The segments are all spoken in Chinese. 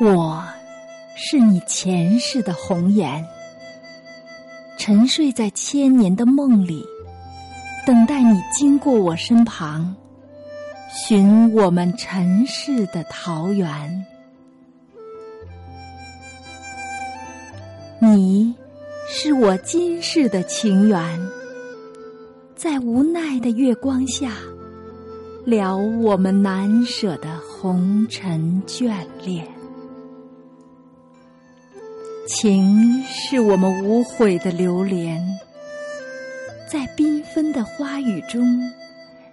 我是你前世的红颜，沉睡在千年的梦里，等待你经过我身旁，寻我们尘世的桃源。你是我今世的情缘，在无奈的月光下，聊我们难舍的红尘眷恋。情是我们无悔的流连，在缤纷的花语中，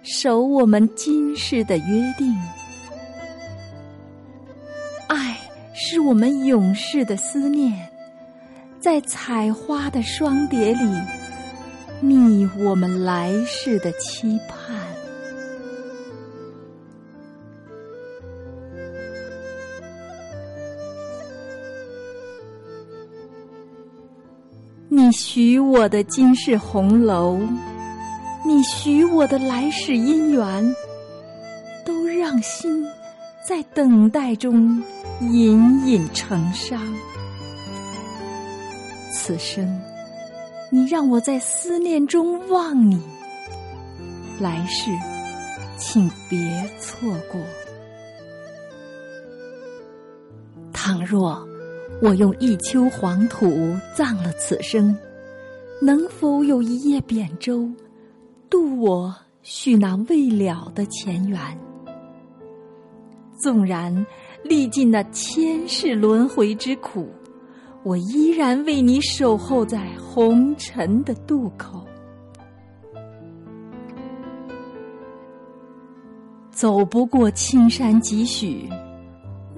守我们今世的约定。爱是我们永世的思念，在采花的双蝶里，觅我们来世的期盼。你许我的今世红楼，你许我的来世姻缘，都让心在等待中隐隐成伤。此生，你让我在思念中望你，来世，请别错过。倘若。我用一丘黄土葬了此生，能否有一叶扁舟，渡我续那未了的前缘？纵然历尽那千世轮回之苦，我依然为你守候在红尘的渡口。走不过青山几许，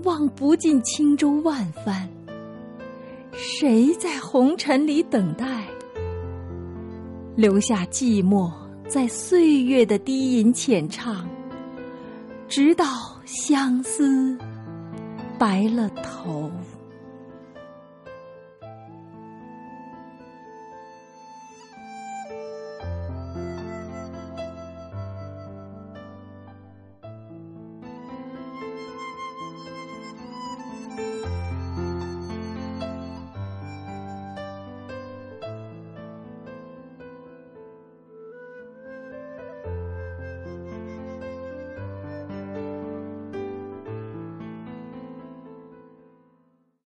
望不尽轻舟万帆。谁在红尘里等待，留下寂寞，在岁月的低吟浅唱，直到相思白了头。